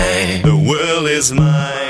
mine. The world is mine.